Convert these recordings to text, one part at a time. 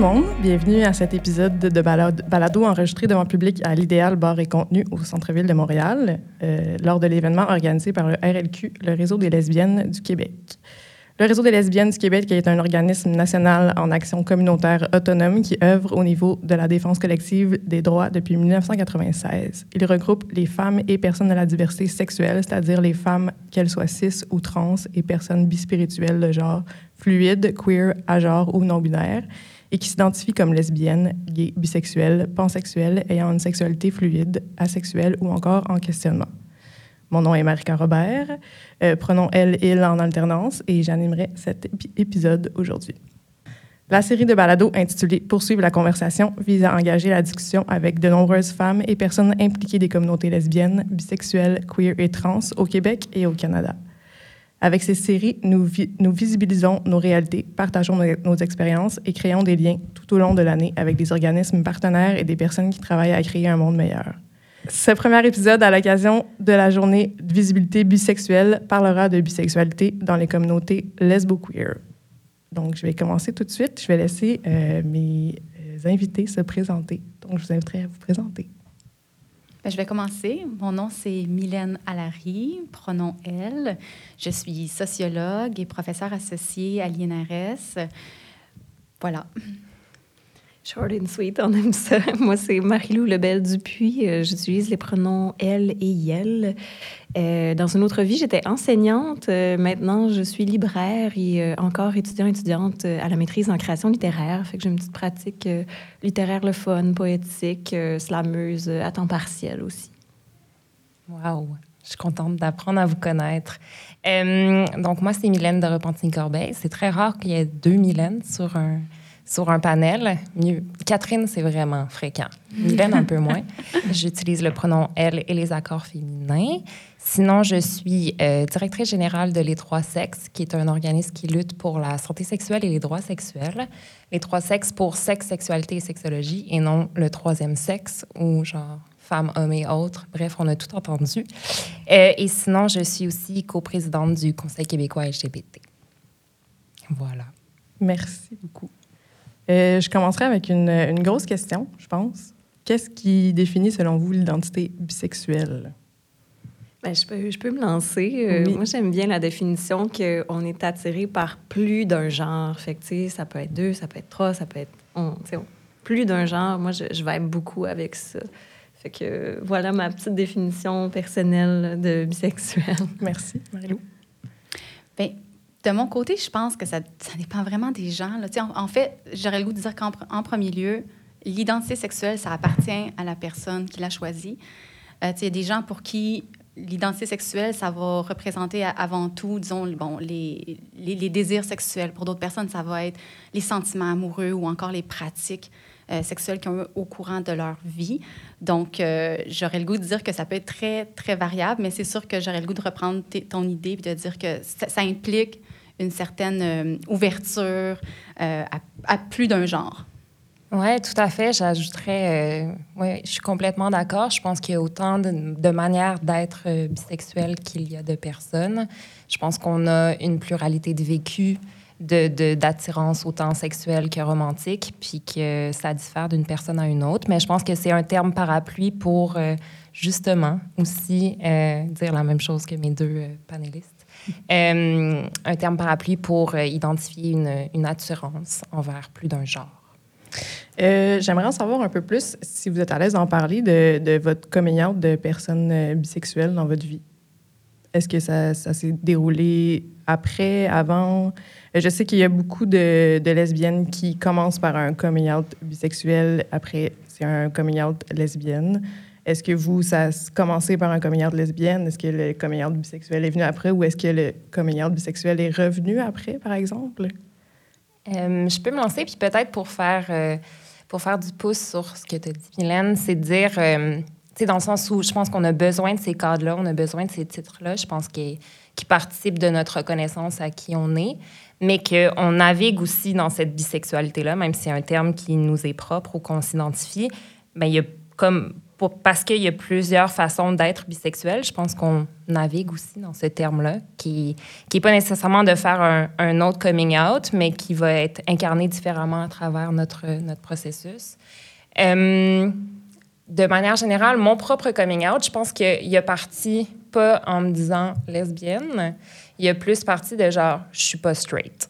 Monde, bienvenue à cet épisode de balado enregistré devant public à l'Idéal Bar et Contenu au centre-ville de Montréal, euh, lors de l'événement organisé par le RLQ, le Réseau des lesbiennes du Québec. Le Réseau des lesbiennes du Québec est un organisme national en action communautaire autonome qui œuvre au niveau de la défense collective des droits depuis 1996. Il regroupe les femmes et personnes de la diversité sexuelle, c'est-à-dire les femmes, qu'elles soient cis ou trans, et personnes bispirituelles de genre fluide, queer, agenre ou non-binaire, et qui s'identifient comme lesbiennes, gays, bisexuelles, pansexuelles, ayant une sexualité fluide, asexuelle ou encore en questionnement. Mon nom est Marika Robert. Euh, prenons elle, il en alternance et j'animerai cet épisode aujourd'hui. La série de balados intitulée Poursuivre la conversation vise à engager la discussion avec de nombreuses femmes et personnes impliquées des communautés lesbiennes, bisexuelles, queer et trans au Québec et au Canada. Avec ces séries, nous, visibilisons nos réalités, partageons nos, nos expériences et créons des liens tout au long de l'année avec des organismes partenaires et des personnes qui travaillent à créer un monde meilleur. Ce premier épisode, à l'occasion de la journée de visibilité bisexuelle, parlera de bisexualité dans les communautés lesbo-queer. Donc, je vais commencer tout de suite. Je vais laisser euh, mes euh, invités se présenter. Donc, je vous inviterai à vous présenter. Ben, je vais commencer. Mon nom, c'est Mylène Allary, pronom elle. Je suis sociologue et professeure associée à l'INRS. Voilà. Short and sweet, on aime ça. Moi, c'est Marie-Lou Lebel-Dupuis. Euh, j'utilise les pronoms elle et yel. Euh, dans une autre vie, j'étais enseignante. Euh, maintenant, je suis libraire et encore étudiant-étudiante à la maîtrise en création littéraire. Fait que j'ai une petite pratique littéraire le fun, poétique, slameuse à temps partiel aussi. Wow! Je suis contente d'apprendre à vous connaître. donc, moi, c'est Mylène de Repentigny-Corbeil. C'est très rare qu'il y ait deux Mylènes sur un sur un panel. Catherine, c'est vraiment fréquent. Mylène, un peu moins. J'utilise le pronom elle et les accords féminins. Sinon, je suis euh, directrice générale de Les Trois Sexes, qui est un organisme qui lutte pour la santé sexuelle et les droits sexuels. Les Trois Sexes pour sexe, sexualité et sexologie, et non le troisième sexe, ou genre femmes, hommes et autres. Bref, on a tout entendu. Euh, et sinon, je suis aussi coprésidente du Conseil québécois LGBT. Voilà. Merci beaucoup. Euh, je commencerai avec une, grosse question, je pense. Qu'est-ce qui définit, selon vous, l'identité bisexuelle? Ben, je, peux, je peux me lancer. Euh, moi, j'aime bien la définition qu'on est attiré par plus d'un genre. Fait que, ça peut être deux, ça peut être trois, ça peut être plus d'un genre. Moi, je, je beaucoup avec ça. Fait que voilà ma petite définition personnelle de bisexuel. Merci, Marie-Lou. Bien, de mon côté, je pense que ça, dépend vraiment des gens. Là. En, en, fait, j'aurais le goût de dire qu'en premier lieu, l'identité sexuelle, ça appartient à la personne qui l'a choisie. Euh, il y a des gens pour qui l'identité sexuelle, ça va représenter avant tout, disons, bon, les, les, désirs sexuels. Pour d'autres personnes, ça va être les sentiments amoureux ou encore les pratiques euh, sexuelles qu'ils ont au courant de leur vie. Donc, euh, j'aurais le goût de dire que ça peut être très, très variable, mais c'est sûr que j'aurais le goût de reprendre ton idée et de dire que ça implique une certaine euh, ouverture à, plus d'un genre. Oui, tout à fait. J'ajouterais, euh, oui, je suis complètement d'accord. Je pense qu'il y a autant de, manières d'être bisexuel qu'il y a de personnes. Je pense qu'on a une pluralité de vécus, d'attirance de, autant sexuelle que romantique, puis que ça diffère d'une personne à une autre. Mais je pense que c'est un terme parapluie pour justement aussi dire la même chose que mes deux panélistes. Euh, un terme parapluie pour euh, identifier une, une, attirance envers plus d'un genre. Euh, j'aimerais en savoir un peu plus, si vous êtes à l'aise d'en parler, de, votre coming de personnes bisexuelles dans votre vie. Est-ce que ça, ça s'est déroulé après, avant? Je sais qu'il y a beaucoup de, de, lesbiennes qui commencent par un coming out bisexuel, après c'est un coming out lesbienne. Est-ce que vous, ça a commencé par un coming lesbienne? Est-ce que le coming bisexuel est venu après ou est-ce que le coming bisexuel est revenu après, par exemple? Euh, je peux me lancer, puis peut-être pour faire, euh, pour faire du pouce sur ce que tu as dit, Mylène, c'est de dire, euh, tu sais, dans le sens où je pense qu'on a besoin de ces cadres-là, on a besoin de ces titres-là, je pense qu'ils qui participent de notre reconnaissance à qui on est, mais qu'on navigue aussi dans cette bisexualité-là, même si c'est un terme qui nous est propre ou qu'on s'identifie, bien, il y a comme pour, parce qu'il y a plusieurs façons d'être bisexuel. Je pense qu'on navigue aussi dans ce terme-là, qui n'est pas nécessairement de faire un, un, autre coming out, mais qui va être incarné différemment à travers notre, notre processus. Euh, de manière générale, mon propre coming out, je pense qu'il a parti pas en me disant lesbienne, il a plus parti de genre, je suis pas straight.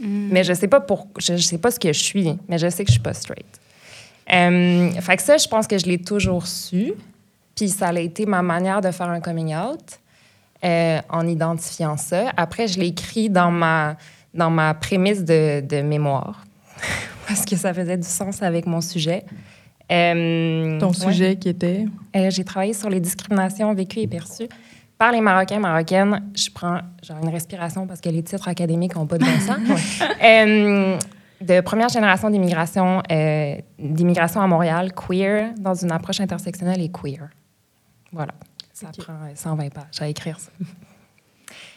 Mm. Mais je sais pas pour, je, je, sais pas ce que je suis, mais je sais que je suis pas straight. Euh, fait que ça, je pense que je l'ai toujours su. Puis ça a été ma manière de faire un coming out euh, en identifiant ça. Après, je l'ai écrit dans ma, dans ma prémisse de, de mémoire parce que ça faisait du sens avec mon sujet. Euh, Ton sujet qui était? J'ai travaillé sur les discriminations vécues et perçues par les Marocains, Marocaines. Je prends genre une respiration parce que les titres académiques n'ont pas de bon sens. euh, de première génération d'immigration, euh, d'immigration à Montréal, queer, dans une approche intersectionnelle et queer. Voilà. Ça okay. prend 120 pages à écrire ça.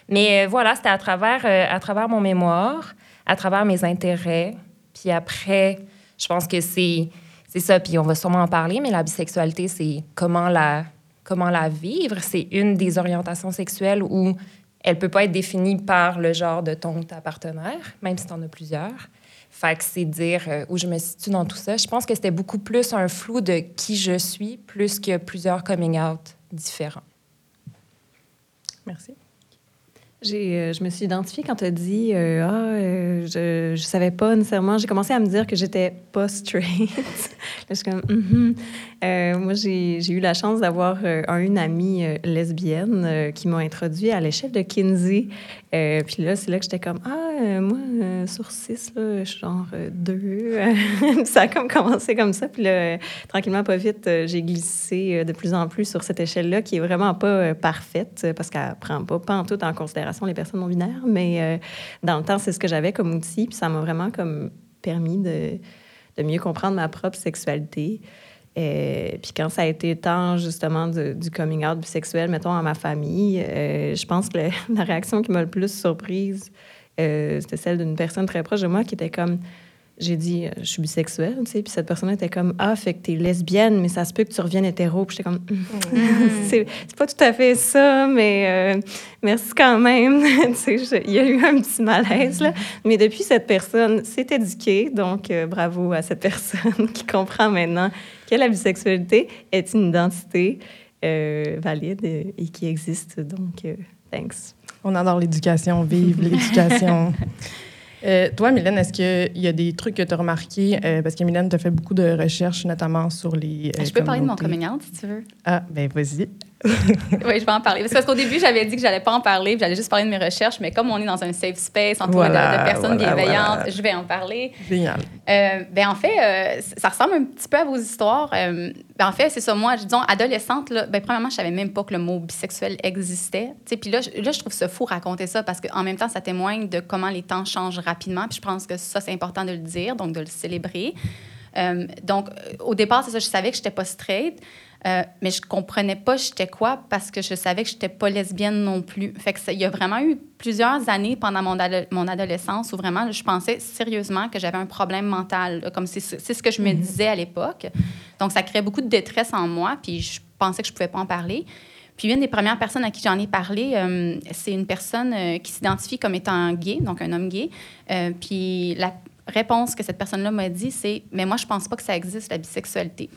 Mais euh, voilà, c'était à travers, euh, à travers mon mémoire, à travers mes intérêts. Puis après, je pense que c'est, c'est ça, puis on va sûrement en parler, mais la bisexualité, c'est comment la, comment la vivre. C'est une des orientations sexuelles où elle peut pas être définie par le genre de ton ta partenaire, même si tu en as plusieurs. Fait que c'est dire euh, où je me situe dans tout ça. Je pense que c'était beaucoup plus un flou de qui je suis, plus que plusieurs coming out différents. Merci. Euh, je me suis identifiée quand tu as dit euh, Ah, euh, je ne savais pas nécessairement. J'ai commencé à me dire que j'étais pas straight. Là, je suis comme mm -hmm. Moi, j'ai eu la chance d'avoir une amie lesbienne qui m'a introduit à l'échelle de Kinsey. puis là, c'est là que j'étais comme Ah, moi, sur six, là, je suis genre deux. ça a comme commencé comme ça. Puis là, tranquillement, pas vite, j'ai glissé de plus en plus sur cette échelle-là qui est vraiment pas parfaite parce qu'elle prend pas, pas en tout en considération les personnes non binaires, mais euh, dans le temps, c'est ce que j'avais comme outil, puis ça m'a vraiment comme permis de, de, mieux comprendre ma propre sexualité. Euh, puis quand ça a été temps justement du coming out bisexuel, mettons, à ma famille, euh, je pense que la réaction qui m'a le plus surprise, euh, c'était celle d'une personne très proche de moi qui était comme j'ai dit, euh, je suis bisexuelle, tu sais, puis cette personne était comme, ah, fait que t'es lesbienne, mais ça se peut que tu reviennes hétéro. Puis j'étais comme, mm. c'est pas tout à fait ça, mais euh, merci quand même. tu sais, il y a eu un petit malaise, là. Mais depuis, cette personne s'est éduquée, donc euh, bravo à cette personne qui comprend maintenant que la bisexualité est une identité euh, valide et, et, qui existe. Donc, thanks. On adore l'éducation, vive l'éducation. Euh, toi, Mylène, est-ce qu'il y a des trucs que tu as remarqués? Euh, parce que Mylène, tu as fait beaucoup de recherches, notamment sur les. Euh, je peux parler de mon coming out, si tu veux. Ah, ben vas-y. oui, je vais en parler. Parce qu'au début, j'avais dit que j'allais pas en parler, j'allais juste parler de mes recherches, mais comme on est dans un safe space, entouré voilà, de, de, personnes voilà, bienveillantes, voilà. je vais en parler. Génial. Euh, ben, en fait, euh, ça ressemble un petit peu à vos histoires. Euh, ben, en fait, c'est ça. Moi, disons, adolescente, là, ben, premièrement, je savais même pas que le mot bisexuel existait. Puis là, là, je trouve ça fou raconter ça parce qu'en même temps, ça témoigne de comment les temps changent rapidement. Puis je pense que ça, c'est important de le dire, donc de le célébrer. Euh, donc, au départ, c'est ça, je savais que j'étais pas straight. Euh, mais je comprenais pas j'étais quoi parce que je savais que j'étais pas lesbienne non plus. Fait que ça, il y a vraiment eu plusieurs années pendant mon, ado mon adolescence où vraiment je pensais sérieusement que j'avais un problème mental, comme c'est ce que je me -hmm. disais à l'époque. Donc ça créait beaucoup de détresse en moi, puis je pensais que je pouvais pas en parler. Puis une des premières personnes à qui j'en ai parlé, euh, c'est une personne euh, qui s'identifie comme étant gay, donc un homme gay. Euh, puis la réponse que cette personne-là m'a dit, c'est Mais moi, je pense pas que ça existe, la bisexualité.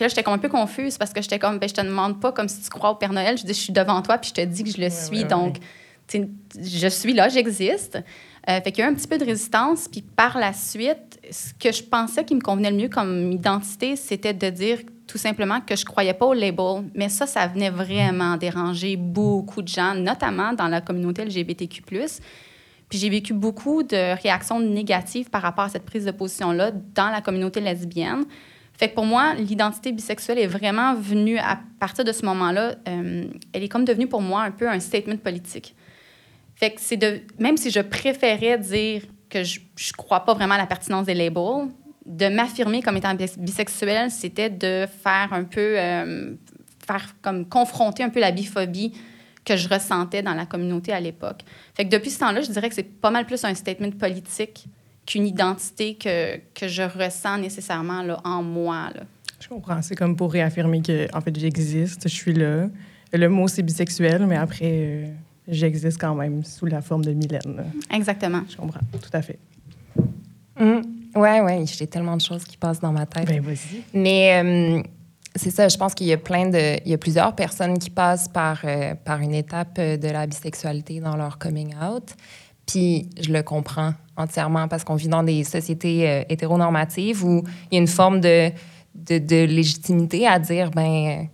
Puis là, j'étais comme un peu confuse parce que j'étais comme, ben, je te demande pas comme si tu crois au Père Noël. Je dis, je suis devant toi, puis je te dis que je le ouais, suis. Ouais, donc, ouais. je suis là, j'existe. Euh, fait qu'il y a eu un petit peu de résistance. Puis par la suite, ce que je pensais qui me convenait le mieux comme identité, c'était de dire tout simplement que je croyais pas au label. Mais ça, ça venait vraiment déranger beaucoup de gens, notamment dans la communauté LGBTQ+. Puis j'ai vécu beaucoup de réactions négatives par rapport à cette prise de position-là dans la communauté lesbienne. Fait que pour moi, l'identité bisexuelle est vraiment venue à partir de ce moment-là. Euh, elle est comme devenue pour moi un peu un statement politique. Fait que c'est de. Même si je préférais dire que je ne crois pas vraiment à la pertinence des labels, de m'affirmer comme étant bisexuelle, c'était de faire un peu. Euh, faire comme confronter un peu la biphobie que je ressentais dans la communauté à l'époque. Fait que depuis ce temps-là, je dirais que c'est pas mal plus un statement politique qu'une identité que, que je ressens nécessairement là, en moi. Là. Je comprends. C'est comme pour réaffirmer que, en fait, j'existe, je suis là. Le mot, c'est bisexuel, mais après, euh, j'existe quand même sous la forme de Mylène. là. Exactement. Je comprends, tout à fait. Mm. Ouais, ouais, j'ai tellement de choses qui passent dans ma tête. Ben, vas-y. Mais euh, c'est ça, je pense qu'il y a plein de. Il y a plusieurs personnes qui passent par, euh, par une étape de la bisexualité dans leur coming out. Puis je le comprends entièrement parce qu'on vit dans des sociétés euh, hétéronormatives où il y a une forme de, de, de légitimité à dire, ben,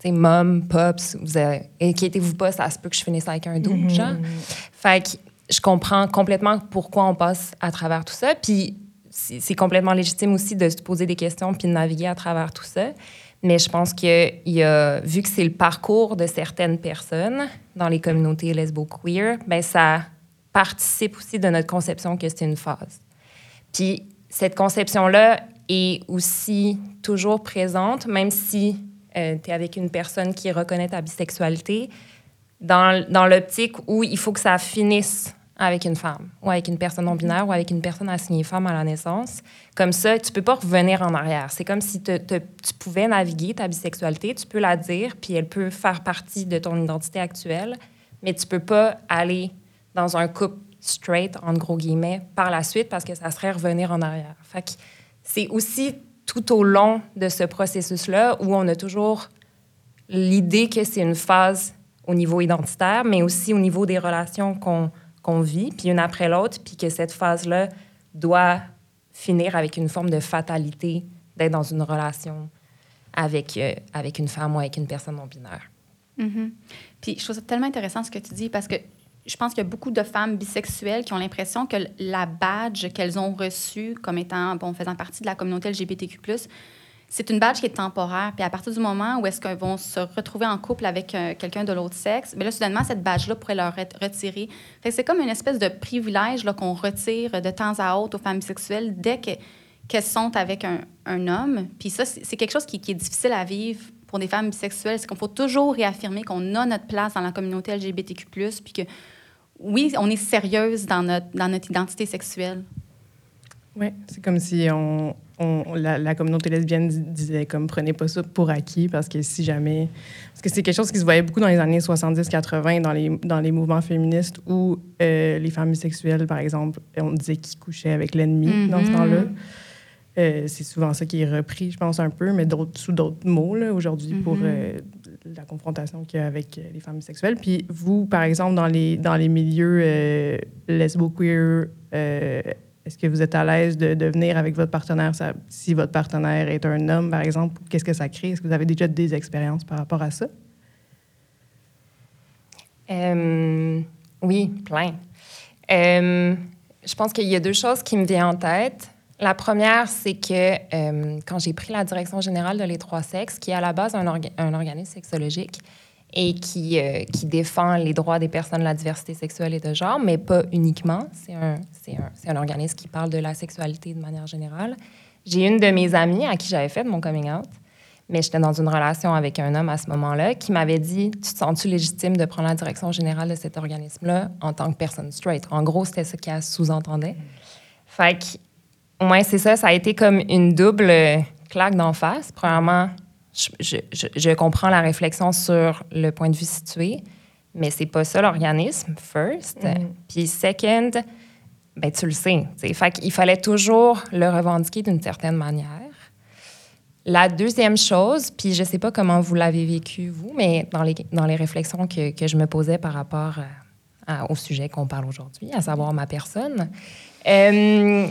tu sais, mom, pops, vous avez- inquiétez-vous pas, ça se peut que je finisse avec un double, genre. Fait que je comprends complètement pourquoi on passe à travers tout ça. Puis c'est complètement légitime aussi de se poser des questions puis de naviguer à travers tout ça. Mais je pense que y a, vu que c'est le parcours de certaines personnes dans les communautés lesbo-queer, ben ça participe aussi de notre conception que c'est une phase. Puis cette conception-là est aussi toujours présente, même si tu es avec une personne qui reconnaît ta bisexualité, dans, dans l'optique où il faut que ça finisse avec une femme, ou avec une personne non-binaire, ou avec une personne assignée femme à la naissance. Comme ça, tu peux pas revenir en arrière. C'est comme si tu pouvais naviguer ta bisexualité, tu peux la dire, puis elle peut faire partie de ton identité actuelle, mais tu peux pas aller dans un couple straight, en gros guillemets, par la suite, parce que ça serait revenir en arrière. Fait c'est aussi tout au long de ce processus-là où on a toujours l'idée que c'est une phase au niveau identitaire, mais aussi au niveau des relations qu'on qu'on vit, puis une après l'autre, puis que cette phase-là doit finir avec une forme de fatalité d'être dans une relation avec, euh, avec une femme ou avec une personne non-binaire. Mhm. Puis je trouve ça tellement intéressant ce que tu dis parce que je pense qu'il y a beaucoup de femmes bisexuelles qui ont l'impression que la badge qu'elles ont reçue comme étant, bon, faisant partie de la communauté LGBTQ+, c'est une badge qui est temporaire. Puis à partir du moment où est-ce qu'elles vont se retrouver en couple avec euh, quelqu'un de l'autre sexe, bien là, soudainement, cette badge-là pourrait leur être retirée. Fait que c'est comme une espèce de privilège qu'on retire de temps à autre aux femmes bisexuelles dès que- qu'elles sont avec un, un homme. Puis ça, c'est c'est quelque chose qui, qui est difficile à vivre pour des femmes bisexuelles. C'est qu'on faut toujours réaffirmer qu'on a notre place dans la communauté LGBTQ+, puis que oui, on est sérieuse dans notre, dans notre identité sexuelle. Oui, c'est comme si on, on- la, la communauté lesbienne dis- disait comme prenez pas ça pour acquis parce que si jamais parce que c'est quelque chose qui se voyait beaucoup dans les années 70-80 dans les dans les mouvements féministes où euh, les femmes bisexuelles par exemple on disait qu'ils couchaient avec l'ennemi dans ce Mhm. temps-là. Euh, c'est souvent ça qui est repris, je pense un peu, mais sous d'autres mots aujourd'hui pour Mhm. euh, la confrontation qu'il y a avec euh, les femmes bisexuelles. Puis vous, par exemple, dans les dans les milieux lesbo-queer, est-ce que vous êtes à l'aise de, de venir avec votre partenaire, ça- si votre partenaire est un homme, par exemple, qu'est-ce que ça crée? Est-ce que vous avez déjà des expériences par rapport à ça? Oui, plein. Je pense qu'il y a deux choses qui me viennent en tête. La première, c'est que euh, quand j'ai pris la direction générale de Les Trois Sexes, qui est à la base un, orga- un organisme sexologique et qui, euh, qui défend les droits des personnes de la diversité sexuelle et de genre, mais pas uniquement. C'est un, c'est un, c'est un organisme qui parle de la sexualité de manière générale. J'ai une de mes amies à qui j'avais fait mon coming out, mais j'étais dans une relation avec un homme à ce moment-là qui m'avait dit Tu te sens-tu légitime de prendre la direction générale de cet organisme-là en tant que personne straight En gros, c'était ce qu'elle sous-entendait. Fait que, ouais, c'est ça, ça a été comme une double euh, claque d'en face. Premièrement, je, je- comprends la réflexion sur le point de vue situé, mais c'est pas ça l'organisme, first. Mhm. Puis, second, ben, tu le sais. Fait qu'il fallait toujours le revendiquer d'une certaine manière. La deuxième chose, puis je sais pas comment vous l'avez vécu, vous, mais dans les, dans les réflexions que, que je me posais par rapport à- à- au sujet qu'on parle aujourd'hui, à savoir ma personne, euh,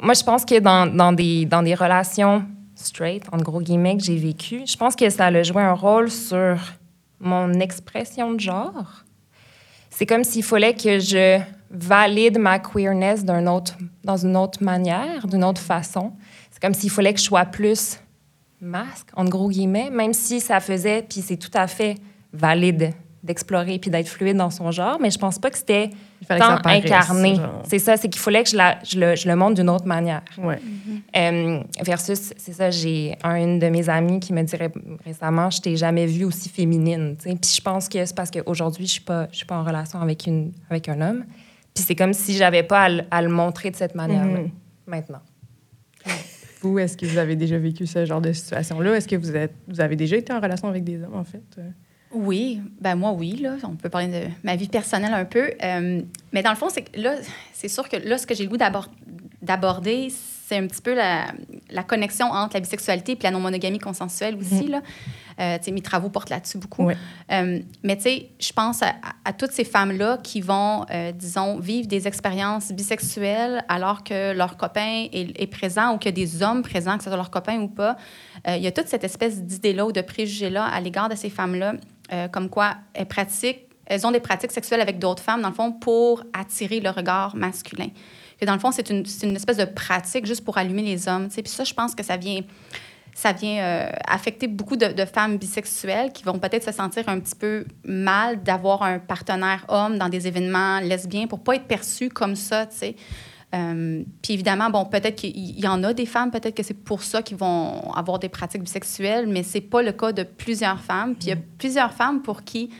moi, je pense que dans, dans, des, dans des relations straight, en gros guillemets, que j'ai vécues, je pense que ça a joué un rôle sur mon expression de genre. C'est comme s'il fallait que je valide ma queerness d'un autre, dans une autre manière, d'une autre façon. C'est comme s'il fallait que je sois plus masque, en gros guillemets, même si ça faisait, puis c'est tout à fait valide d'explorer puis d'être fluide dans son genre, mais je pense pas que c'était que tant incarné. C'est ça, c'est qu'il fallait que je, la- je le, je le montre d'une autre manière. Ouais. Euh, versus, c'est ça, j'ai un, une de mes amies qui me dirait récemment, je t'ai jamais vue aussi féminine. Puis je pense que c'est parce qu'aujourd'hui, je suis pas, je suis pas en relation avec, une, avec un homme. Puis c'est comme si j'avais pas à, le- à le montrer de cette manière-là Mhm. maintenant. Vous, est-ce que vous avez déjà vécu ce genre de situation-là? Est-ce que vous, êtes, vous avez déjà été en relation avec des hommes, en fait? Oui, ben moi, oui. Là, on peut parler de ma vie personnelle un peu. Euh, mais dans le fond, c'est que là, c'est sûr que là, ce que j'ai le goût d'aborder, c'est un petit peu la, la, connexion entre la bisexualité et la non-monogamie consensuelle aussi. Mm-hmm. Là. Euh, mes travaux portent là-dessus beaucoup. Euh, mais tu sais, je pense à, toutes ces femmes-là qui vont, euh, disons, vivre des expériences bisexuelles alors que leur copain est, présent ou que des hommes présents, que ce soit leur copain ou pas. Il y a toute cette espèce d'idée-là ou de préjugé-là à l'égard de ces femmes-là, comme quoi elles pratiquent, elles ont des pratiques sexuelles avec d'autres femmes, dans le fond, pour attirer le regard masculin. Que dans le fond, c'est une, une, espèce de pratique juste pour allumer les hommes. Puis ça, je pense que ça vient ça vient euh, affecter beaucoup de, femmes bisexuelles qui vont peut-être se sentir un petit peu mal d'avoir un partenaire homme dans des événements lesbiens pour pas être perçues comme ça. Euh, puis évidemment, bon, peut-être qu'il y en a des femmes, peut-être que c'est pour ça qu'ils vont avoir des pratiques bisexuelles, mais c'est pas le cas de plusieurs femmes. Puis il y a mm. plusieurs femmes pour qui,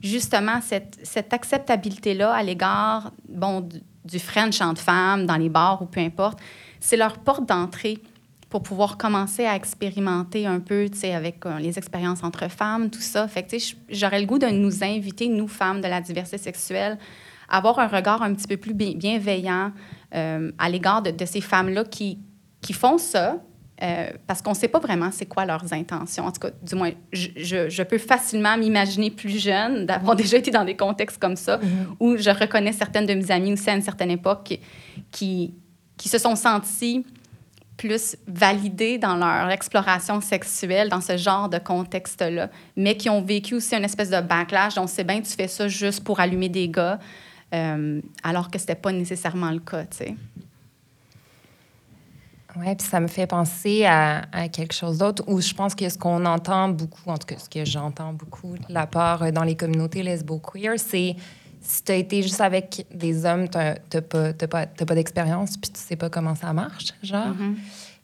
justement, cette, cette acceptabilité-là à l'égard, bon, du, du French entre femmes, dans les bars ou peu importe, c'est leur porte d'entrée pour pouvoir commencer à expérimenter un peu, tu sais, avec euh, les expériences entre femmes, tout ça. Fait que, tu sais, j'aurais le goût de nous inviter, nous, femmes de la diversité sexuelle, à avoir un regard un petit peu plus bienveillant euh, à l'égard de, ces femmes-là qui, qui font ça, euh, parce qu'on ne sait pas vraiment c'est quoi leurs intentions. En tout cas, du moins, je, je, peux facilement m'imaginer plus jeune, d'avoir déjà été dans des contextes comme ça, mm-hmm. où je reconnais certaines de mes amies aussi à une certaine époque qui, qui, qui se sont senties plus validés dans leur exploration sexuelle dans ce genre de contexte-là, mais qui ont vécu aussi une espèce de backlash. Donc, c'est bien, tu fais ça juste pour allumer des gars, euh, alors que c'était pas nécessairement le cas, tu sais. Oui, puis ça me fait penser à, quelque chose d'autre où je pense que ce qu'on entend beaucoup, en tout cas ce que j'entends beaucoup de la part euh, dans les communautés lesbo-queer, c'est si tu as été juste avec des hommes, tu n'as pas, pas, pas d'expérience, puis tu sais pas comment ça marche, genre. Mm-hmm.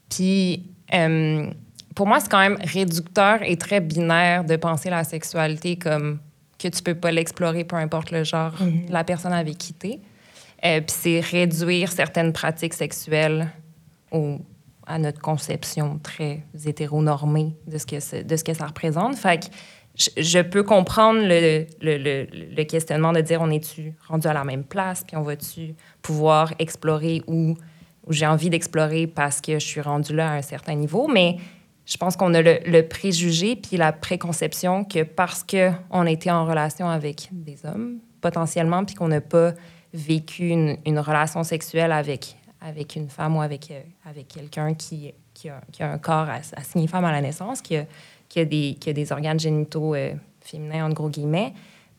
Puis, euh, pour moi, c'est quand même réducteur et très binaire de penser la sexualité comme que tu peux pas l'explorer, peu importe le genre de la personne avec qui tu es. Euh, puis c'est réduire certaines pratiques sexuelles au, à notre conception très hétéronormée de ce que, de ce que ça représente. Fait que je, peux comprendre le, le, le, questionnement de dire on est-tu rendu à la même place, puis on va-tu pouvoir explorer où, où j'ai envie d'explorer parce que je suis rendu là à un certain niveau. Mais je pense qu'on a le, préjugé puis la préconception que parce qu'on a été en relation avec des hommes, potentiellement, puis qu'on n'a pas vécu une, une, relation sexuelle avec, avec une femme ou avec, euh, avec quelqu'un qui, qui, a, qui, a, un corps assigné femme à la naissance, qui a, qui a des, qui a des organes génitaux euh, féminins, en gros guillemets,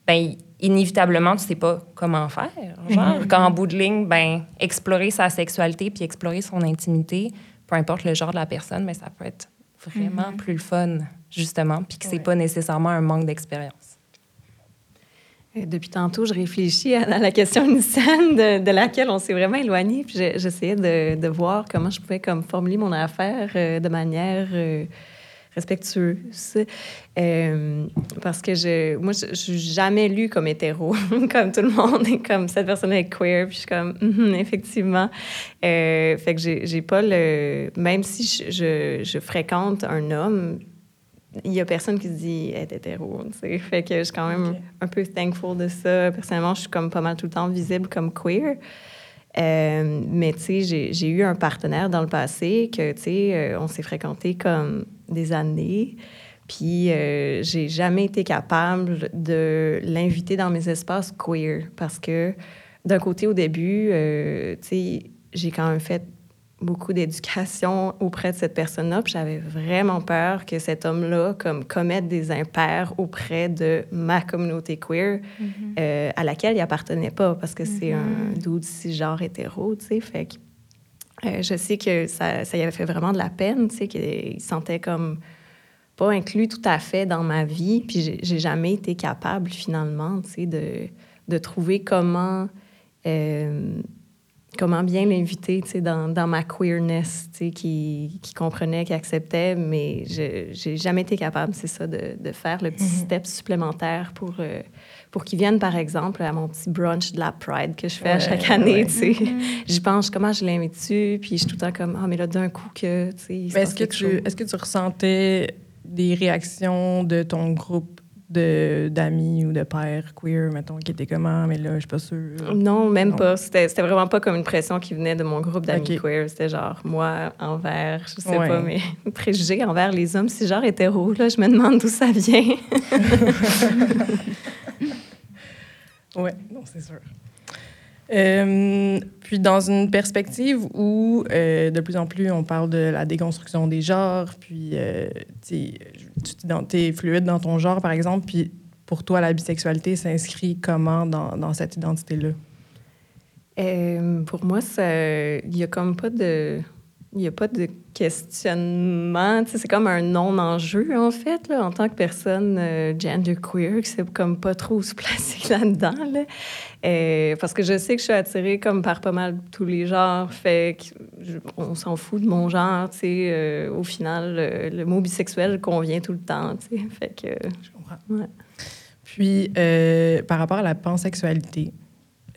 ben inévitablement, tu sais pas comment faire. Genre, quand en bout de ligne, ben, explorer sa sexualité puis explorer son intimité, peu importe le genre de la personne, mais ben, ça peut être vraiment mm-hmm. plus fun, justement, puis que c'est pas nécessairement un manque d'expérience. Euh, depuis tantôt, je réfléchis à la question initiale de, de laquelle on s'est vraiment éloigné. Puis j'essayais de, de, voir comment je pouvais comme formuler mon affaire euh, de manière respectueuse. Euh, parce que je, moi, je, suis jamais lue comme hétéro, comme tout le monde, et comme cette personne est queer. Puis je suis comme, mm-hmm, effectivement. Euh, fait que j'ai pas le. Même si je, je, fréquente un homme, il y a personne qui se dit être hétéro. sais. Fait que je suis quand même un peu thankful de ça. Personnellement, je suis comme pas mal tout le temps visible comme queer. Euh, mais tu sais, j'ai eu un partenaire dans le passé que, tu sais, euh, on s'est fréquenté comme des années. Puis euh, j'ai jamais été capable de l'inviter dans mes espaces queer parce que d'un côté, au début, tu sais, j'ai quand même fait beaucoup d'éducation auprès de cette personne-là. Puis j'avais vraiment peur que cet homme-là comme commette des impairs auprès de ma communauté queer mm-hmm. euh, à laquelle il appartenait pas parce que c'est un mm-hmm. dude genre hétéro, tu sais. Fait que euh, je sais que ça, ça y avait fait vraiment de la peine, tu sais, qu'il sentait comme pas inclus tout à fait dans ma vie. Puis j'ai jamais été capable finalement, tu sais, de, de trouver comment... Euh, comment bien l'inviter dans, dans ma queerness, qui, qui comprenait, qui acceptait, mais je n'ai jamais été capable, c'est ça, de, de, faire le petit mm-hmm. step supplémentaire pour, euh, pour qu'ils viennent, par exemple, à mon petit brunch de la Pride que je fais à chaque année. sais. Mm-hmm. J'y pense, comment je l'invite-tu, puis je suis tout le temps comme, ah, mais là, d'un coup que, tu sais, est-ce que, tu, est-ce que tu ressentais des réactions de ton groupe d'amis ou de pères queer, mettons, qui étaient comment, mais là, je suis pas sûre. Non, même pas. C'était vraiment pas comme une pression qui venait de mon groupe d'amis queer. C'était genre moi envers, je sais pas, mais préjugés envers les hommes si genre hétéros. Là, je me demande d'où ça vient. oui, non, c'est sûr. Euh, puis dans une perspective où euh, de plus en plus on parle de la déconstruction des genres, puis euh, tu es fluide dans ton genre, par exemple, puis pour toi, la bisexualité s'inscrit comment dans, dans cette identité-là? pour moi, il n'y a comme pas de il n'y a pas de questionnement. C'est comme un non-enjeu, en fait, là, en tant que personne genderqueer, qui sait comme pas trop se placer là-dedans. Là. Euh, parce que je sais que je suis attirée comme par pas mal tous les genres. Fait on s'en fout de mon genre. Euh, au final, le, mot bisexuel convient tout le temps. Fait que, je comprends. Ouais. Puis, par rapport à la pansexualité,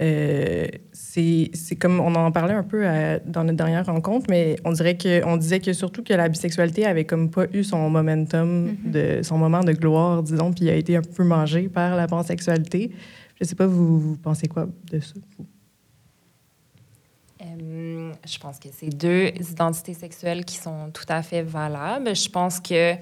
euh, c'est comme on en parlait un peu euh, dans notre dernière rencontre, mais on dirait que on disait que surtout que la bisexualité avait comme pas eu son momentum, mm-hmm. de son moment de gloire, disons, puis a été un peu mangé par la pansexualité. Je sais pas, vous, vous pensez quoi de ça? Euh, je pense que c'est deux identités sexuelles qui sont tout à fait valables. Je pense que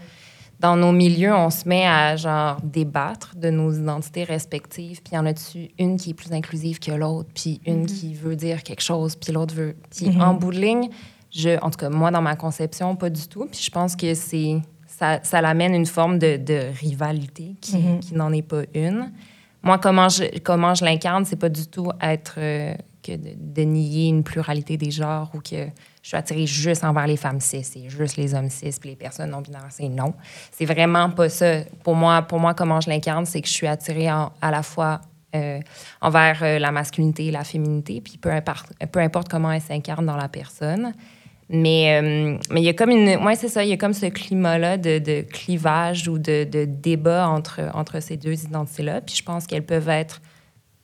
dans nos milieux, on se met à genre débattre de nos identités respectives, puis y en a-tu une qui est plus inclusive que l'autre, puis une mm-hmm. qui veut dire quelque chose, puis l'autre veut. Puis mm-hmm. en bout de ligne, je, en tout cas, moi, dans ma conception, pas du tout. Puis je pense que c'est ça, ça l'amène une forme de, de rivalité qui, mm-hmm. qui n'en est pas une. Moi, comment je, comment je l'incarne, c'est pas du tout être euh, que de, nier une pluralité des genres ou que je suis attirée juste envers les femmes cis et juste les hommes cis puis les personnes non binaires, c'est non. C'est vraiment pas ça. Pour moi, pour moi comment je l'incarne, c'est que je suis attirée à la fois euh, envers euh, la masculinité et la féminité, puis peu importe, peu importe comment elle s'incarne dans la personne. Mais euh, mais il y a comme une... Ouais, c'est ça, il y a comme ce climat-là de, de, clivage ou de, de, débat entre, entre ces deux identités-là. Puis je pense qu'elles peuvent être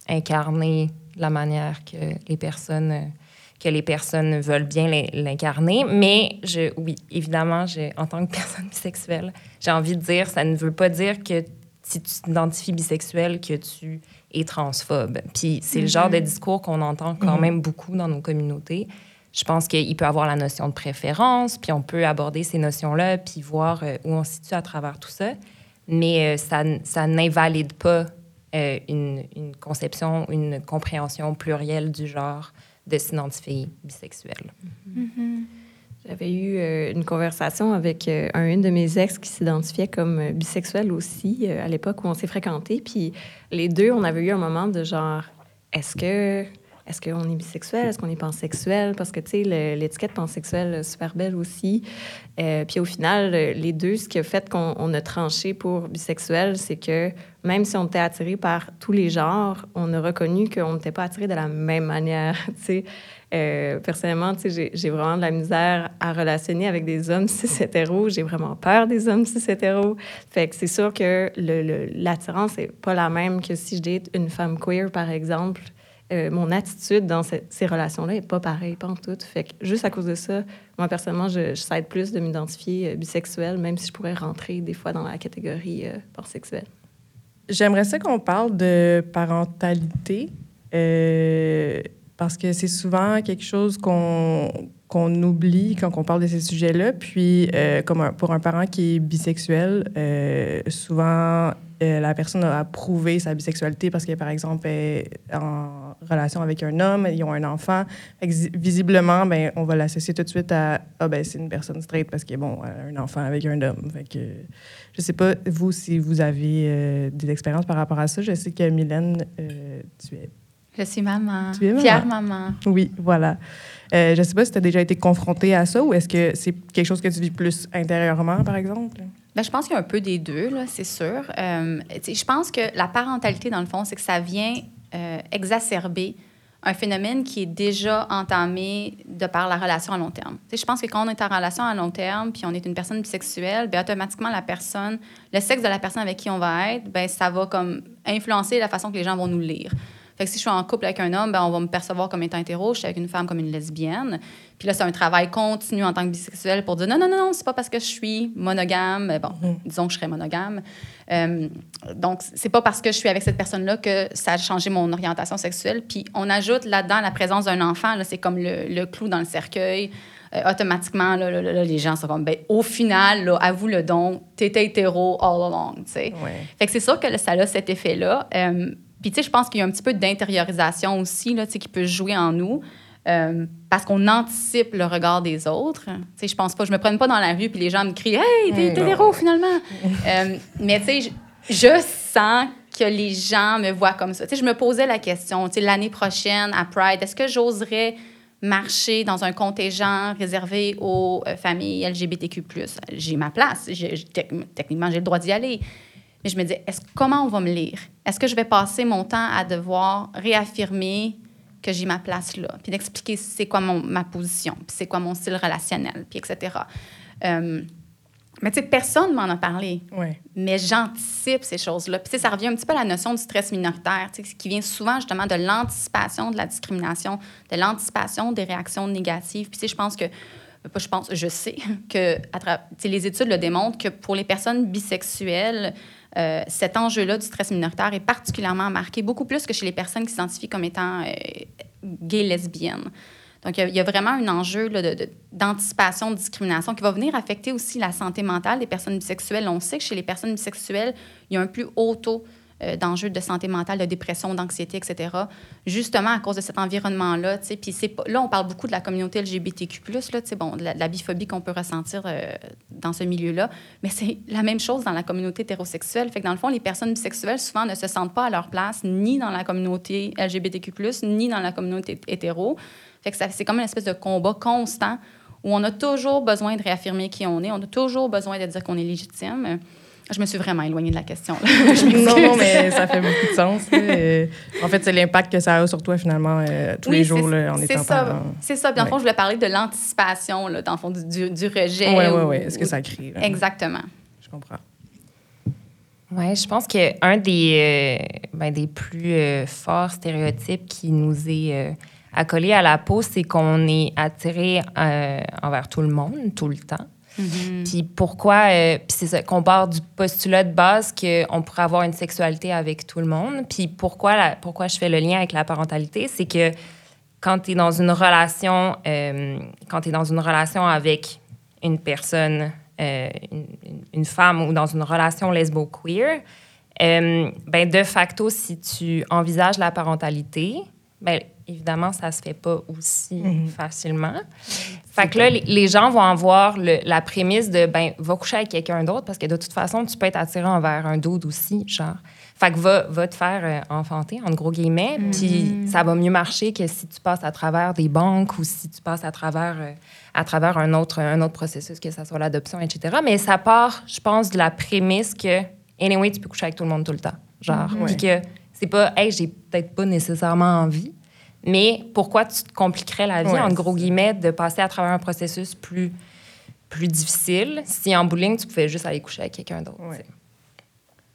incarnées de la manière que les personnes que les personnes veulent bien l'incarner. Mais je, oui, évidemment, en tant que personne bisexuelle, j'ai envie de dire, ça ne veut pas dire que si tu t'identifies bisexuel, que tu es transphobe. Puis c'est le genre de mm-hmm. discours qu'on entend quand mm-hmm. même beaucoup dans nos communautés. Je pense qu'il peut avoir la notion de préférence, puis on peut aborder ces notions-là, puis voir euh, où on se situe à travers tout ça. Mais euh, ça, ça n'invalide pas euh, une, conception, une compréhension plurielle du genre de s'identifier bisexuelle. Mm-hmm. J'avais eu une conversation avec un une de mes ex qui s'identifiait comme euh, bisexuel aussi à l'époque où on s'est fréquentés. Puis les deux, on avait eu un moment de genre, est-ce que est-ce qu'on est bisexuel? Est-ce qu'on est pansexuel? Parce que, tu sais, l'étiquette pansexuelle, est super belle aussi. Euh, puis au final, les deux, ce qui a fait qu'on a tranché pour bisexuel, c'est que même si on était attiré par tous les genres, on a reconnu qu'on n'était pas attiré de la même manière, tu sais. Euh, personnellement, j'ai vraiment de la misère à relationner avec des hommes cis hétéros. J'ai vraiment peur des hommes cis hétéros. Fait que c'est sûr que l'attirance n'est pas la même que si je date une femme queer, par exemple. Euh, mon attitude dans ces relations-là n'est pas pareille, pas en tout. Fait que juste à cause de ça, moi, personnellement, je, je plus de m'identifier euh, bisexuelle, même si je pourrais rentrer des fois dans la catégorie euh. J'aimerais ça qu'on parle de parentalité, parce que c'est souvent quelque chose qu'on qu'on oublie quand on parle de ces sujets-là. Puis, comme pour un parent qui est bisexuel, souvent, la personne a prouvé sa bisexualité parce qu'elle, par exemple, est en relation avec un homme, ils ont un enfant. visiblement, ben, on va l'associer tout de suite à ah, ben, c'est une personne straight parce qu'il bon, un enfant avec un homme. Fait que, je sais pas, vous, si vous avez euh, des expériences par rapport à ça. Je sais que Mylène, euh, tu es. Je suis maman. Tu es maman. Fière maman. Oui, voilà. Euh, je sais pas si tu as déjà été confrontée à ça ou est-ce que c'est quelque chose que tu vis plus intérieurement, par exemple? Bien, je pense qu'il y a un peu des deux, c'est sûr. je pense que la parentalité, dans le fond, c'est que ça vient euh, exacerber un phénomène qui est déjà entamé de par la relation à long terme. Tu sais, je pense que quand on est en relation à long terme, puis on est une personne bisexuelle, bien, automatiquement, la personne, le sexe de la personne avec qui on va être, ben ça va comme influencer la façon que les gens vont nous lire. Fait que si je suis en couple avec un homme, ben, on va me percevoir comme étant hétéro. Je suis avec une femme comme une lesbienne. Puis là, c'est un travail continu en tant que bisexuel pour dire non, non, non, non, c'est pas parce que je suis monogame. Bon, mm-hmm. disons que je serais monogame. Euh, donc, c'est pas parce que je suis avec cette personne-là que ça a changé mon orientation sexuelle. Puis on ajoute là-dedans la présence d'un enfant. c'est comme le, clou dans le cercueil. Euh, automatiquement, là, les gens sont comme, ben, au final, là, avoue le don, t'étais hétéro all along, tu sais. Fait que c'est sûr que ça a cet effet-là. Euh, puis, tu sais, je pense qu'il y a un petit peu d'intériorisation aussi, là, tu sais, qui peut jouer en nous. Euh, parce qu'on anticipe le regard des autres. Tu sais, je pense pas, je me prenne pas dans la rue puis les gens me crient Hey, t'es hétéro finalement. euh, mais tu sais, je, je, sens que les gens me voient comme ça. Tu sais, je me posais la question, tu sais, l'année prochaine à Pride, est-ce que j'oserais marcher dans un contingent réservé aux euh, familles LGBTQ+. J'ai ma place. techniquement, j'ai le droit d'y aller. Mais je me dis, est-ce, comment on va me lire? Est-ce que je vais passer mon temps à devoir réaffirmer que j'ai ma place là, puis d'expliquer c'est quoi mon, ma position, puis c'est quoi mon style relationnel, puis etc. Euh, mais tu sais, personne m'en a parlé. Ouais. Mais j'anticipe ces choses-là. Puis ça revient un petit peu à la notion du stress minoritaire, qui vient souvent justement de l'anticipation de la discrimination, de l'anticipation des réactions négatives. Puis je pense que je pense, je sais que à les études le démontrent que pour les personnes bisexuelles, euh, cet enjeu-là du stress minoritaire est particulièrement marqué, beaucoup plus que chez les personnes qui s'identifient comme étant euh, gays, lesbiennes. Donc, il y, a vraiment un enjeu d'anticipation de, discrimination qui va venir affecter aussi la santé mentale des personnes bisexuelles. On sait que chez les personnes bisexuelles, il y a un plus haut taux euh, d'enjeux de santé mentale, de dépression, d'anxiété, etc., justement à cause de cet environnement-là. Puis là, on parle beaucoup de la communauté LGBTQ+, là, bon, de la, biphobie qu'on peut ressentir euh, dans ce milieu-là, mais c'est la même chose dans la communauté hétérosexuelle. Fait dans le fond, les personnes bisexuelles, souvent, ne se sentent pas à leur place ni dans la communauté LGBTQ+, ni dans la communauté hétéro. C'est comme une espèce de combat constant où on a toujours besoin de réaffirmer qui on est, on a toujours besoin de dire qu'on est légitime. Je me suis vraiment éloignée de la question. non, non, mais ça fait beaucoup de sens. en fait, c'est l'impact que ça a sur toi, finalement, euh, tous les jours, là, en étant ça, C'est ça. Puis, dans le fond, je voulais parler de l'anticipation, dans le fond, du, du rejet. Oui, oui, oui. Est-ce que ça crée? Exactement. Je comprends. Oui, je pense qu'un des, euh, ben, des plus euh, forts stéréotypes qui nous est accolé à la peau, c'est qu'on est attiré envers tout le monde, tout le temps. Mm-hmm. Puis pourquoi, euh, c'est ça, qu'on part du postulat de base qu'on pourrait avoir une sexualité avec tout le monde. Puis pourquoi, pourquoi je fais le lien avec la parentalité, c'est que quand tu es dans une relation, euh, quand tu dans une relation avec une personne, euh, une, femme ou dans une relation lesbo-queer, ben de facto, si tu envisages la parentalité, ben évidemment, ça se fait pas aussi mhm. facilement. Fait que là, les gens vont avoir la prémisse de, ben, va coucher avec quelqu'un d'autre parce que de toute façon, tu peux être attiré envers un d'autre aussi, genre. Fait que va, va te faire euh, enfanter, en gros guillemets, mhm. puis ça va mieux marcher que si tu passes à travers des banques ou si tu passes à travers, euh, à travers un, autre, un autre processus, que ce soit l'adoption, etc. Mais ça part, je pense, de la prémisse que, anyway, tu peux coucher avec tout le monde tout le temps. Genre, mhm. puis que c'est pas, hey, j'ai peut-être pas nécessairement envie, mais pourquoi tu te compliquerais la vie, en gros guillemets, de passer à travers un processus plus, plus difficile si en bowling, tu pouvais juste aller coucher avec quelqu'un d'autre?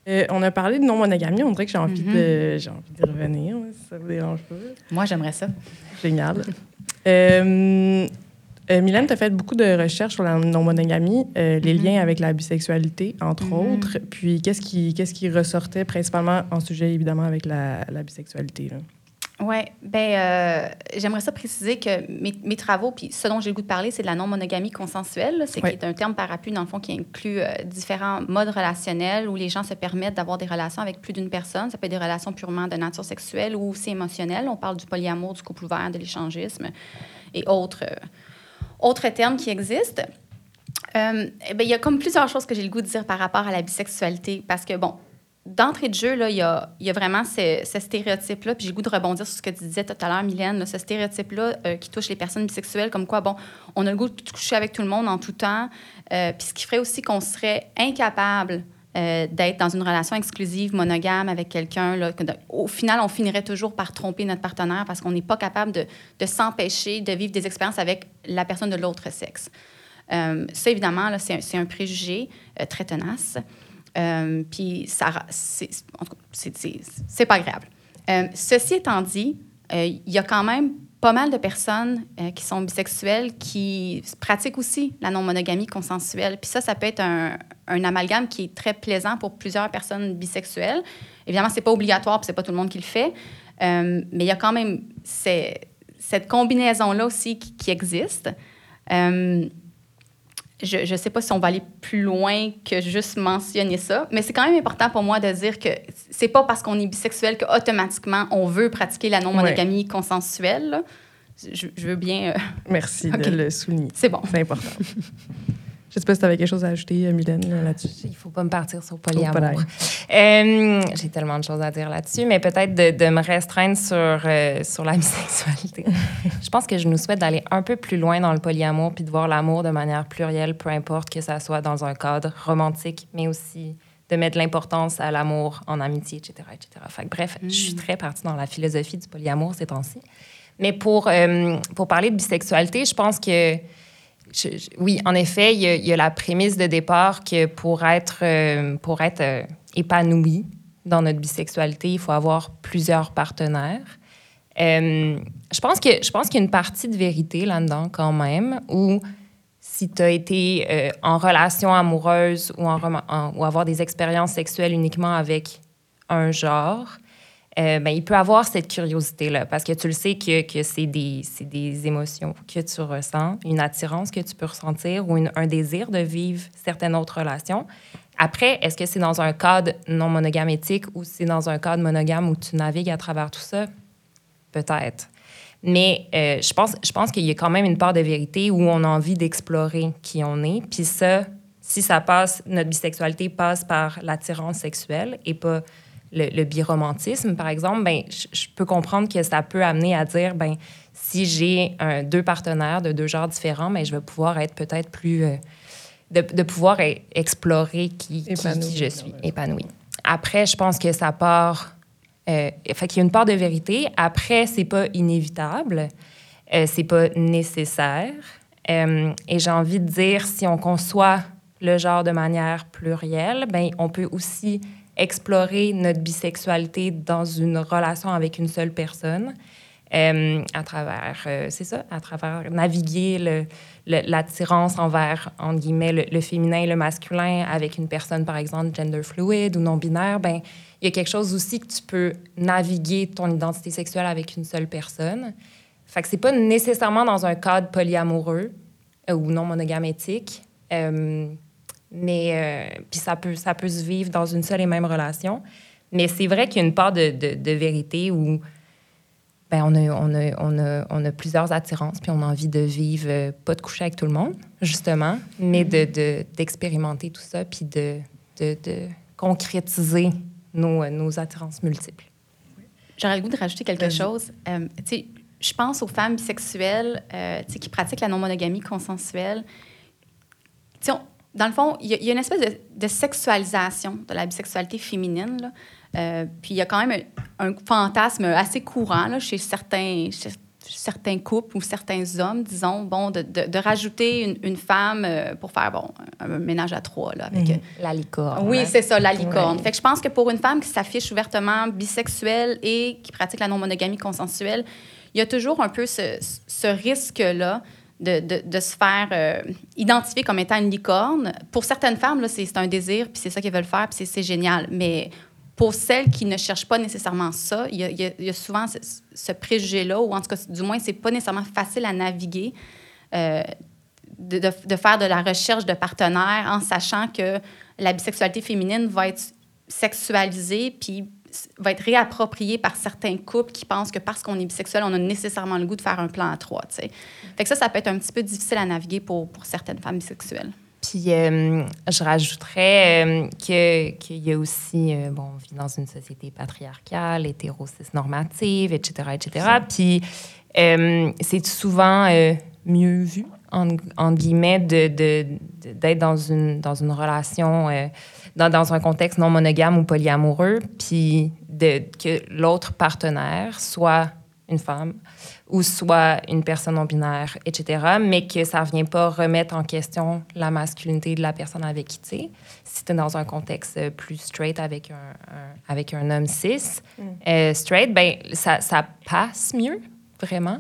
Euh, on a parlé de non-monogamie. On dirait que j'ai envie, de, mm-hmm. j'ai envie de revenir, si ça vous dérange pas. Moi, j'aimerais ça. Génial. euh, euh, Mylène, tu as fait beaucoup de recherches sur la non-monogamie, euh, les mm-hmm. liens avec la bisexualité, entre mm-hmm. autres. Puis, qu'est-ce qui, qu'est-ce qui ressortait principalement en sujet, évidemment, avec la, la bisexualité? Là? Oui, ben euh, j'aimerais ça préciser que mes, travaux, puis ce dont j'ai le goût de parler, c'est de la non-monogamie consensuelle. C'est un terme parapluie, dans le fond, qui inclut euh, différents modes relationnels où les gens se permettent d'avoir des relations avec plus d'une personne. Ça peut être des relations purement de nature sexuelle ou aussi émotionnelle. On parle du polyamour, du couple ouvert, de l'échangisme et autres, euh, autres termes qui existent. Eh ben, il y a comme plusieurs choses que j'ai le goût de dire par rapport à la bisexualité. Parce que, bon, d'entrée de jeu, il y a, vraiment ce, stéréotype-là. Puis j'ai goût de rebondir sur ce que tu disais tout à l'heure, Mylène, ce stéréotype-là euh, qui touche les personnes bisexuelles, comme quoi, bon, on a le goût de coucher avec tout le monde en tout temps. Euh, puis ce qui ferait aussi qu'on serait incapable euh, d'être dans une relation exclusive, monogame avec quelqu'un. Au final, on finirait toujours par tromper notre partenaire parce qu'on n'est pas capable de, s'empêcher de vivre des expériences avec la personne de l'autre sexe. Euh, ça, évidemment, c'est un, préjugé très tenace. Euh, puis, ça, c'est pas agréable. Euh, ceci étant dit, euh, il y a quand même pas mal de personnes euh, qui sont bisexuelles qui pratiquent aussi la non-monogamie consensuelle. Puis ça, ça peut être un, amalgame qui est très plaisant pour plusieurs personnes bisexuelles. Évidemment, c'est pas obligatoire, puis c'est pas tout le monde qui le fait. Euh, mais il y a quand même cette combinaison-là aussi qui, existe. Euh, je ne sais pas si on va aller plus loin que juste mentionner ça, mais c'est quand même important pour moi de dire que c'est pas parce qu'on est bisexuel qu'automatiquement on veut pratiquer la non-monogamie consensuelle. Je, je veux bien. euh, Merci de le souligner. c'est bon. C'est important. Je sais pas si tu avais quelque chose à ajouter, euh, Mylène, là, là-dessus. Il faut pas me partir sur polyamour. Euh, J'ai tellement de choses à dire là-dessus, mais peut-être de, de me restreindre sur, euh, sur la bisexualité. je pense que je nous souhaite d'aller un peu plus loin dans le polyamour puis de voir l'amour de manière plurielle, peu importe que ça soit dans un cadre romantique, mais aussi de mettre l'importance à l'amour en amitié, etc. etc. Fait que, bref, je suis très partie dans la philosophie du polyamour ces temps-ci. Mais pour, euh, pour parler de bisexualité, je pense que oui, en effet, il y, a, la prémisse de départ que pour être, euh, pour être euh, épanoui dans notre bisexualité, il faut avoir plusieurs partenaires. Euh, je pense que je qu'il y a une partie de vérité là-dedans quand même, où si tu as été en relation amoureuse ou, en- ou avoir des expériences sexuelles uniquement avec un genre, euh, ben, il peut avoir cette curiosité-là parce que tu le sais que, que c'est des, des émotions que tu ressens, une attirance que tu peux ressentir ou un désir de vivre certaines autres relations. Après, est-ce que c'est dans un cadre non monogame éthique ou c'est dans un cadre monogame où tu navigues à travers tout ça? Peut-être. Mais euh, je pense, je pense qu'il y a quand même une part de vérité où on a envie d'explorer qui on est. Puis ça, si ça passe, notre bisexualité passe par l'attirance sexuelle et pas le, le biromantisme, par exemple, ben, je, peux comprendre que ça peut amener à dire, ben, si j'ai deux partenaires de deux genres différents, ben, je vais pouvoir être peut-être plus... euh, de, de pouvoir e- explorer qui, qui, Épanoui, qui je suis, épanouie. Après, je pense que ça part... Euh, fait qu'il y a une part de vérité. Après, c'est pas inévitable. Euh, c'est pas nécessaire. Euh, et j'ai envie de dire, si on conçoit le genre de manière plurielle, ben, on peut aussi explorer notre bisexualité dans une relation avec une seule personne. euh, à travers, euh, c'est ça, à travers naviguer l'attirance envers, entre guillemets, le, féminin et le masculin avec une personne, par exemple, gender fluide ou non-binaire, ben il y a quelque chose aussi que tu peux naviguer ton identité sexuelle avec une seule personne. Fait que c'est pas nécessairement dans un cadre polyamoureux euh, ou non euh, mais euh, puis ça peut, ça peut se vivre dans une seule et même relation. Mais c'est vrai qu'il y a une part de, de- de vérité où ben, on, a, on, a, on, a, on a plusieurs attirances, puis on a envie de vivre, euh, pas de coucher avec tout le monde, justement, mais de- de- d'expérimenter tout ça, puis de, de, de concrétiser nos, nos attirances multiples. J'aurais le goût de rajouter quelque Vas-y. chose. Euh, tu sais, je pense aux femmes bisexuelles euh, tu sais, qui pratiquent la non-monogamie consensuelle. On- dans le fond, il y, a- il y a une espèce de, de sexualisation de la bisexualité féminine. là. Euh, puis il y a quand même un, un fantasme assez courant là, chez, certains, chez certains couples ou certains hommes, disons, bon, de, de- de rajouter une, une femme euh, pour faire bon, un ménage à trois là, avec Mhm. La licorne. oui, hein? c'est ça, la licorne. Ouais. Fait que je pense que pour une femme qui s'affiche ouvertement bisexuelle et qui pratique la non-monogamie consensuelle, il y a toujours un peu ce, ce risque-là de, se faire euh, identifier comme étant une licorne. Pour certaines femmes, c'est un désir, puis c'est ça qu'elles veulent faire, puis c'est- génial. Mais pour celles qui ne cherchent pas nécessairement ça, il y a, souvent ce, préjugé-là, ou en tout cas, du moins, c'est pas nécessairement facile à naviguer. euh, de, de- faire de la recherche de partenaires en sachant que la bisexualité féminine va être sexualisée puis va être réappropriée par certains couples qui pensent que parce qu'on est bisexuel, on a nécessairement le goût de faire un plan à trois. Fait que ça, ça peut être un petit peu difficile à naviguer pour, pour certaines femmes bisexuelles. Puis euh, je rajouterais euh, que- qu'il y a aussi, euh, bon, on vit dans une société patriarcale, hétéro-cis-normative, etc., etc. Puis euh, c'est souvent mieux vu, en, en guillemets, de- de- de- d'être dans une, dans une relation, dans, dans un contexte non monogame ou polyamoureux, puis de, que l'autre partenaire soit une femme ou soit une personne non binaire, etc., mais que ça ne vient pas remettre en question la masculinité de la personne avec qui tu es. Si tu es dans un contexte plus straight avec un, un avec un homme cis, Mm. euh, straight, ben, ça, ça passe mieux, vraiment.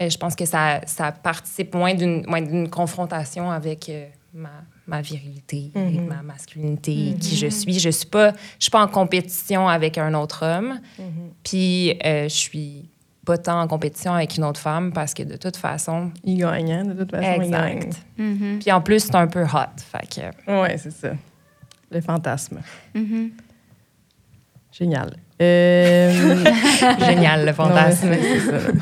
Euh, je pense que ça, ça participe moins d'une confrontation avec euh, ma, ma virilité, Mhm. avec ma masculinité, qui je suis. Je ne suis, pas- je suis pas en compétition avec un autre homme. Puis euh, je suis pas tant en compétition avec une autre femme parce que de toute façon, Il gagne, hein, de toute façon, il gagne. exact. Puis en plus, c'est un peu hot. Fait que, Oui, c'est ça. Le fantasme. Génial. Euh, génial, le non, fantasme. ça.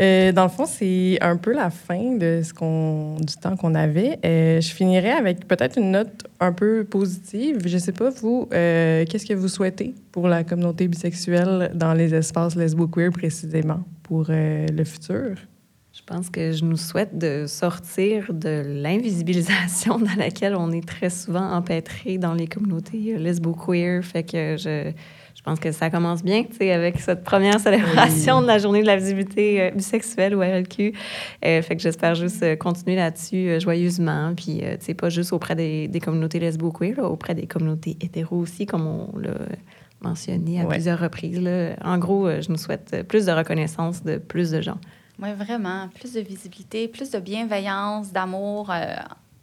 Euh, dans le fond, c'est un peu la fin de ce qu'on, du temps qu'on avait. Euh, je finirai avec peut-être une note un peu positive. Je sais pas, vous, euh, qu'est-ce que vous souhaitez pour la communauté bisexuelle dans les espaces lesbo-queer précisément pour le futur? Je pense que je nous souhaite de sortir de l'invisibilisation dans laquelle on est très souvent empêtré dans les communautés lesbo-queer. Fait que je, je pense que ça commence bien, tu sais, avec cette première célébration de la journée de la visibilité euh, bisexuelle ou RLQ. Euh, fait que j'espère juste euh, continuer là-dessus euh, joyeusement. Puis, tu sais, pas juste auprès des, des communautés lesbo-queer, là, auprès des communautés hétéros aussi, comme on l'a mentionné à Ouais. plusieurs reprises. Là. En gros, je nous souhaite plus de reconnaissance de plus de gens. Oui, vraiment. Plus de visibilité, plus de bienveillance, d'amour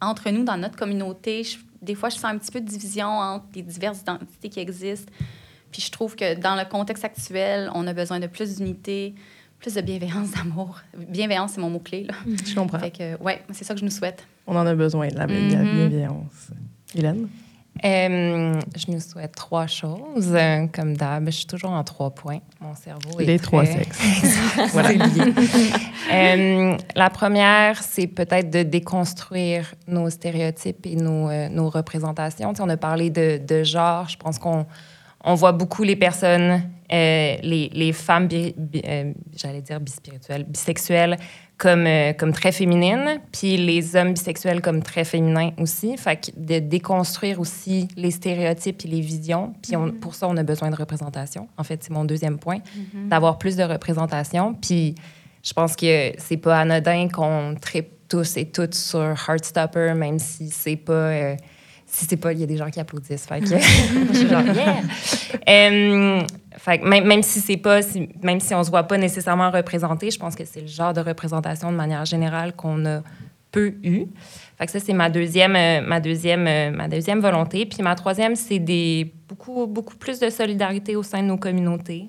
entre nous dans notre communauté. Je- des fois, je sens un petit peu de division entre les diverses identités qui existent. Puis je trouve que dans le contexte actuel, on a besoin de plus d'unité, plus de bienveillance, d'amour. Bienveillance, c'est mon mot-clé. Là. Je comprends. Fait que, ouais, c'est ça que je nous souhaite. On en a besoin de la, Mhm. bienveillance. Hélène? Euh, je nous souhaite trois choses. Euh, comme d'hab, je suis toujours en trois points. Mon cerveau est Les trois sexes. voilà. Euh, la première, c'est peut-être de déconstruire nos stéréotypes et nos, euh, nos représentations. Tu sais, on a parlé de, de genre. Je pense qu'on on voit beaucoup les personnes, euh, les, les femmes, euh, j'allais dire bispirituelles, bisexuelles, comme, euh, comme très féminines, puis les hommes bisexuels comme très féminins aussi. Fait que de déconstruire aussi les stéréotypes et les visions. Puis on- pour ça, on a besoin de représentation. En fait, c'est mon deuxième point, d'avoir plus de représentation. Puis je pense que c'est pas anodin qu'on tripe tous et toutes sur Heartstopper, même si c'est pas... si c'est pas, il y a des gens qui applaudissent. Fait que je suis genre, yeah! Euh, fait que même, même si c'est pas, si- même si on se voit pas nécessairement représenté, je pense que c'est le genre de représentation de manière générale qu'on a peu eu. Fait que ça, c'est ma deuxième, euh, ma, deuxième, euh, ma deuxième volonté. Puis ma troisième, c'est des, beaucoup, beaucoup plus de solidarité au sein de nos communautés.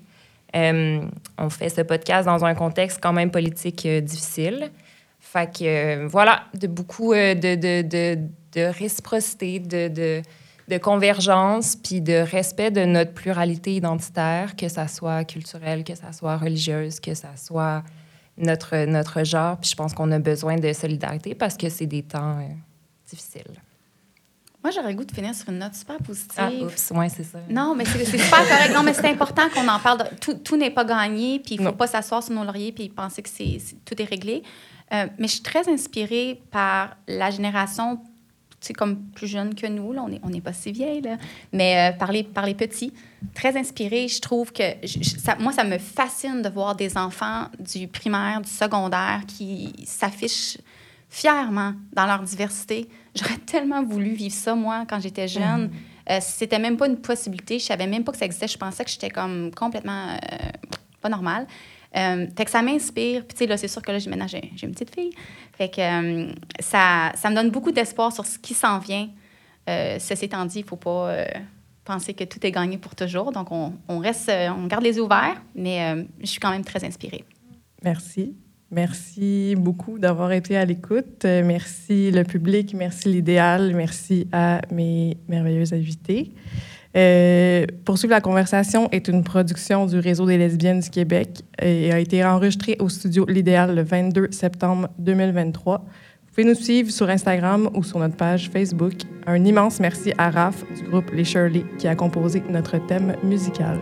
Euh, on fait ce podcast dans un contexte quand même politique euh, difficile. Fait que euh, voilà, de beaucoup euh, de, de, de, de réciprocité, de, de, de convergence, puis de respect de notre pluralité identitaire, que ça soit culturelle, que ça soit religieuse, que ça soit notre, notre genre. Puis je pense qu'on a besoin de solidarité parce que c'est des temps euh, difficiles. Moi, j'aurais le goût de finir sur une note super positive. Ah, oups, ouais, c'est ça. Non, mais c'est super correct. Non, mais c'est important qu'on en parle. de- tout tout n'est pas gagné, puis il ne faut Non. pas s'asseoir sur nos lauriers puis penser que c'est- tout est réglé. Euh, mais je suis très inspirée par la génération, tu sais, comme plus jeune que nous. Là, on n'est on n'est pas si vieille, là, mais euh, par, les, par les petits. Très inspirée. Je trouve que... je- je- ça- moi, ça me fascine de voir des enfants du primaire, du secondaire qui s'affichent fièrement dans leur diversité. J'aurais tellement voulu vivre ça, moi, quand j'étais jeune. Euh, c'était même pas une possibilité. Je savais même pas que ça existait. Je pensais que j'étais comme complètement euh, pas normale. Euh, fait que ça m'inspire. Puis, tu sais, c'est sûr que là, j'ai- une petite fille. Fait que euh, ça, ça me donne beaucoup d'espoir sur ce qui s'en vient. Euh, ceci étant dit, il faut pas euh, penser que tout est gagné pour toujours. Donc, on, on reste, on garde les yeux ouverts, mais je suis quand même très inspirée. Merci. Merci beaucoup d'avoir été à l'écoute. Merci le public, merci l'idéal, merci à mes merveilleux invités. Euh, Poursuivre la conversation est une production du Réseau des lesbiennes du Québec et a été enregistrée au studio L'Idéal le 22 septembre 2023. Vous pouvez nous suivre sur Instagram ou sur notre page Facebook. Un immense merci à Raph du groupe Les Shirley qui a composé notre thème musical.